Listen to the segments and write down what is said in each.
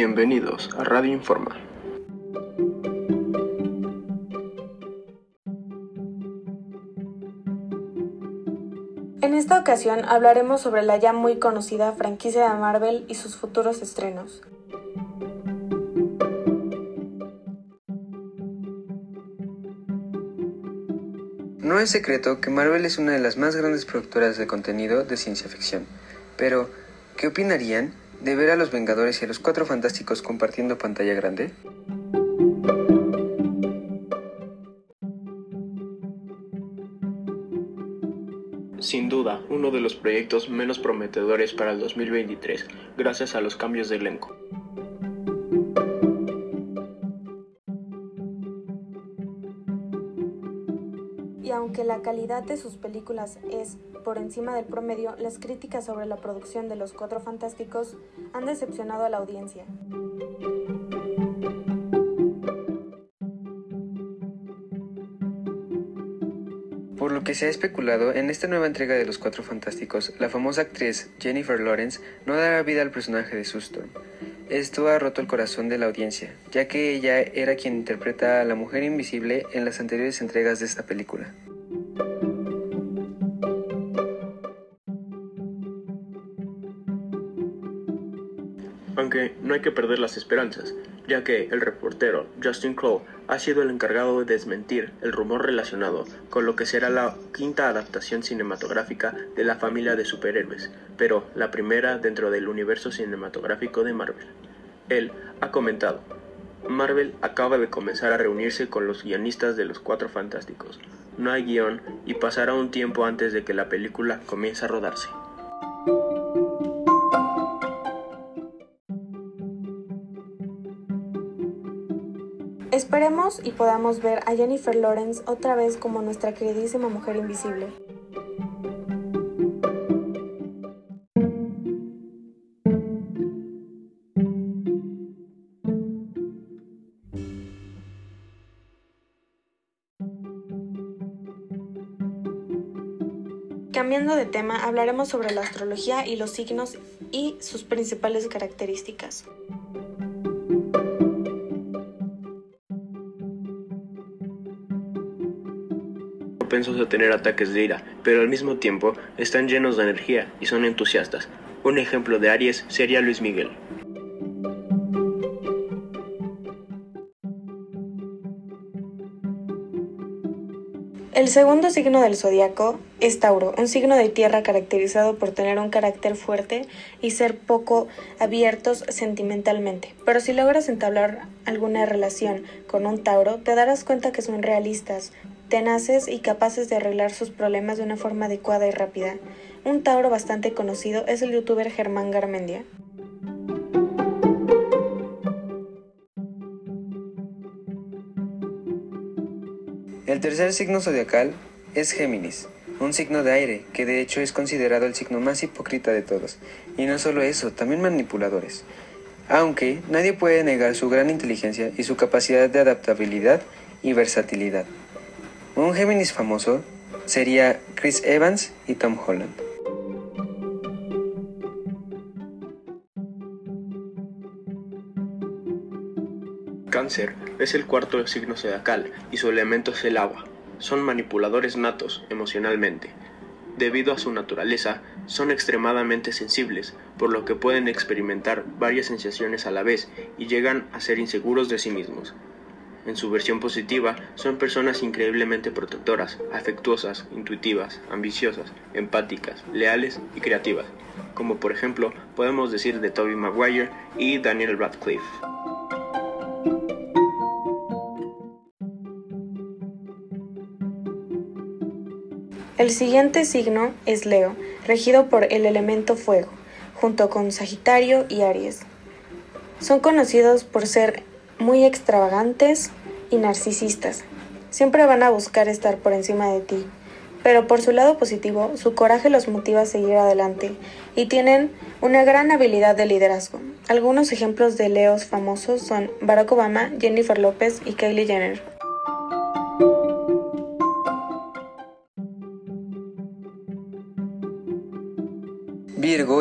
Bienvenidos a Radio Informa. En esta ocasión hablaremos sobre la ya muy conocida franquicia de Marvel y sus futuros estrenos. No es secreto que Marvel es una de las más grandes productoras de contenido de ciencia ficción, pero ¿qué opinarían de ver a los Vengadores y a los Cuatro Fantásticos compartiendo pantalla grande? Sin duda, uno de los proyectos menos prometedores para el 2023, gracias a los cambios de elenco. La calidad de sus películas es por encima del promedio, las críticas sobre la producción de Los Cuatro Fantásticos han decepcionado a la audiencia. Por lo que se ha especulado, en esta nueva entrega de Los Cuatro Fantásticos, la famosa actriz Jennifer Lawrence no dará vida al personaje de Sue. Esto ha roto el corazón de la audiencia, ya que ella era quien interpreta a la mujer invisible en las anteriores entregas de esta película. Aunque no hay que perder las esperanzas, ya que el reportero Justin Crow ha sido el encargado de desmentir el rumor relacionado con lo que será la quinta adaptación cinematográfica de la familia de superhéroes, pero la primera dentro del universo cinematográfico de Marvel. Él ha comentado, Marvel acaba de comenzar a reunirse con los guionistas de los Cuatro Fantásticos. No hay guion y pasará un tiempo antes de que la película comience a rodarse. Esperemos y podamos ver a Jennifer Lawrence otra vez como nuestra queridísima mujer invisible. Cambiando de tema, hablaremos sobre la astrología y los signos y sus principales características. Propensos a tener ataques de ira, pero al mismo tiempo están llenos de energía y son entusiastas. Un ejemplo de Aries sería Luis Miguel. El segundo signo del zodiaco es Tauro, un signo de tierra caracterizado por tener un carácter fuerte y ser poco abiertos sentimentalmente. Pero si logras entablar alguna relación con un Tauro, te darás cuenta que son realistas, tenaces y capaces de arreglar sus problemas de una forma adecuada y rápida. Un Tauro bastante conocido es el youtuber Germán Garmendia. El tercer signo zodiacal es Géminis, un signo de aire que de hecho es considerado el signo más hipócrita de todos, y no solo eso, también manipuladores. Aunque nadie puede negar su gran inteligencia y su capacidad de adaptabilidad y versatilidad. Un Géminis famoso sería Chris Evans y Tom Holland. Cáncer es el cuarto signo zodiacal y su elemento es el agua. Son manipuladores natos emocionalmente. Debido a su naturaleza, son extremadamente sensibles, por lo que pueden experimentar varias sensaciones a la vez y llegan a ser inseguros de sí mismos. En su versión positiva, son personas increíblemente protectoras, afectuosas, intuitivas, ambiciosas, empáticas, leales y creativas, como por ejemplo podemos decir de Tobey Maguire y Daniel Radcliffe. El siguiente signo es Leo, regido por el elemento fuego, junto con Sagitario y Aries. Son conocidos por ser muy extravagantes y narcisistas. Siempre van a buscar estar por encima de ti, pero por su lado positivo, su coraje los motiva a seguir adelante y tienen una gran habilidad de liderazgo. Algunos ejemplos de Leos famosos son Barack Obama, Jennifer López y Kylie Jenner.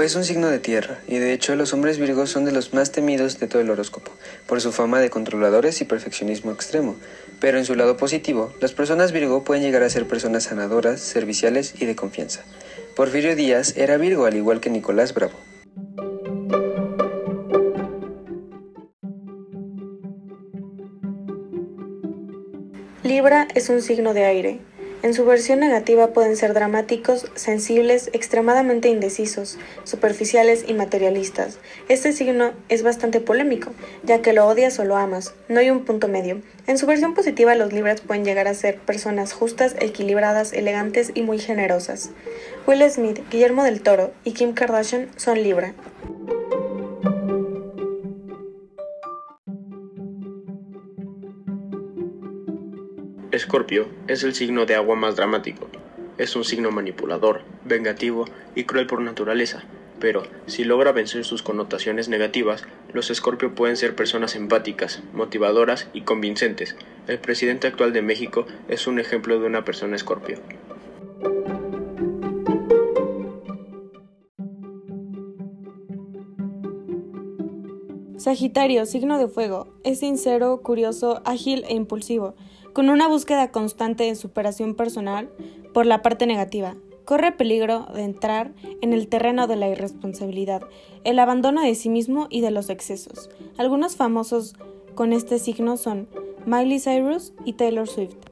Es un signo de tierra, y de hecho los hombres Virgos son de los más temidos de todo el horóscopo, por su fama de controladores y perfeccionismo extremo. Pero en su lado positivo, las personas Virgo pueden llegar a ser personas sanadoras, serviciales y de confianza. Porfirio Díaz era Virgo al igual que Nicolás Bravo. Libra es un signo de aire. En su versión negativa pueden ser dramáticos, sensibles, extremadamente indecisos, superficiales y materialistas. Este signo es bastante polémico, ya que lo odias o lo amas, no hay un punto medio. En su versión positiva los Libras pueden llegar a ser personas justas, equilibradas, elegantes y muy generosas. Will Smith, Guillermo del Toro y Kim Kardashian son Libra. Escorpio es el signo de agua más dramático. Es un signo manipulador, vengativo y cruel por naturaleza, pero si logra vencer sus connotaciones negativas, los Escorpio pueden ser personas empáticas, motivadoras y convincentes. El presidente actual de México es un ejemplo de una persona Escorpio. Sagitario, signo de fuego, es sincero, curioso, ágil e impulsivo con una búsqueda constante de superación personal por la parte negativa. Corre peligro de entrar en el terreno de la irresponsabilidad, el abandono de sí mismo y de los excesos. Algunos famosos con este signo son Miley Cyrus y Taylor Swift.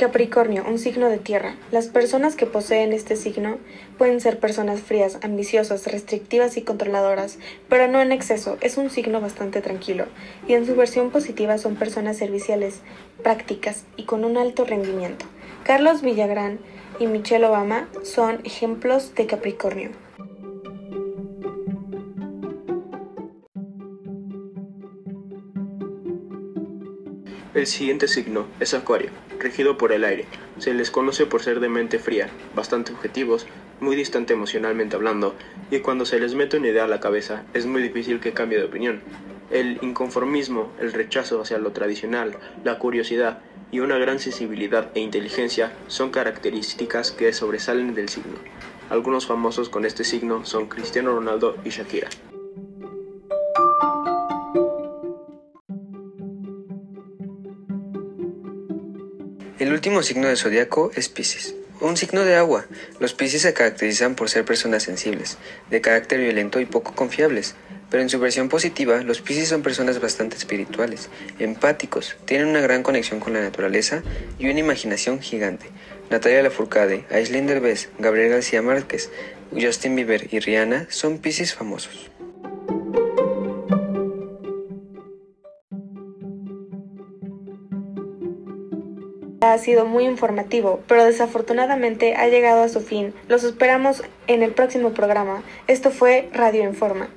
Capricornio, un signo de tierra. Las personas que poseen este signo pueden ser personas frías, ambiciosas, restrictivas y controladoras, pero no en exceso. Es un signo bastante tranquilo y en su versión positiva son personas serviciales, prácticas y con un alto rendimiento. Carlos Villagrán y Michelle Obama son ejemplos de Capricornio. El siguiente signo es Acuario, regido por el aire. Se les conoce por ser de mente fría, bastante objetivos, muy distante emocionalmente hablando, y cuando se les mete una idea a la cabeza es muy difícil que cambie de opinión. El inconformismo, el rechazo hacia lo tradicional, la curiosidad y una gran sensibilidad e inteligencia son características que sobresalen del signo. Algunos famosos con este signo son Cristiano Ronaldo y Shakira. Último signo del zodiaco es Pisces. Un signo de agua. Los Pisces se caracterizan por ser personas sensibles, de carácter violento y poco confiables. Pero en su versión positiva, los Pisces son personas bastante espirituales, empáticos, tienen una gran conexión con la naturaleza y una imaginación gigante. Natalia Lafourcade, Aislinn Derbez, Gabriel García Márquez, Justin Bieber y Rihanna son Pisces famosos. Ha sido muy informativo, pero desafortunadamente ha llegado a su fin. Los esperamos en el próximo programa. Esto fue Radio Informa.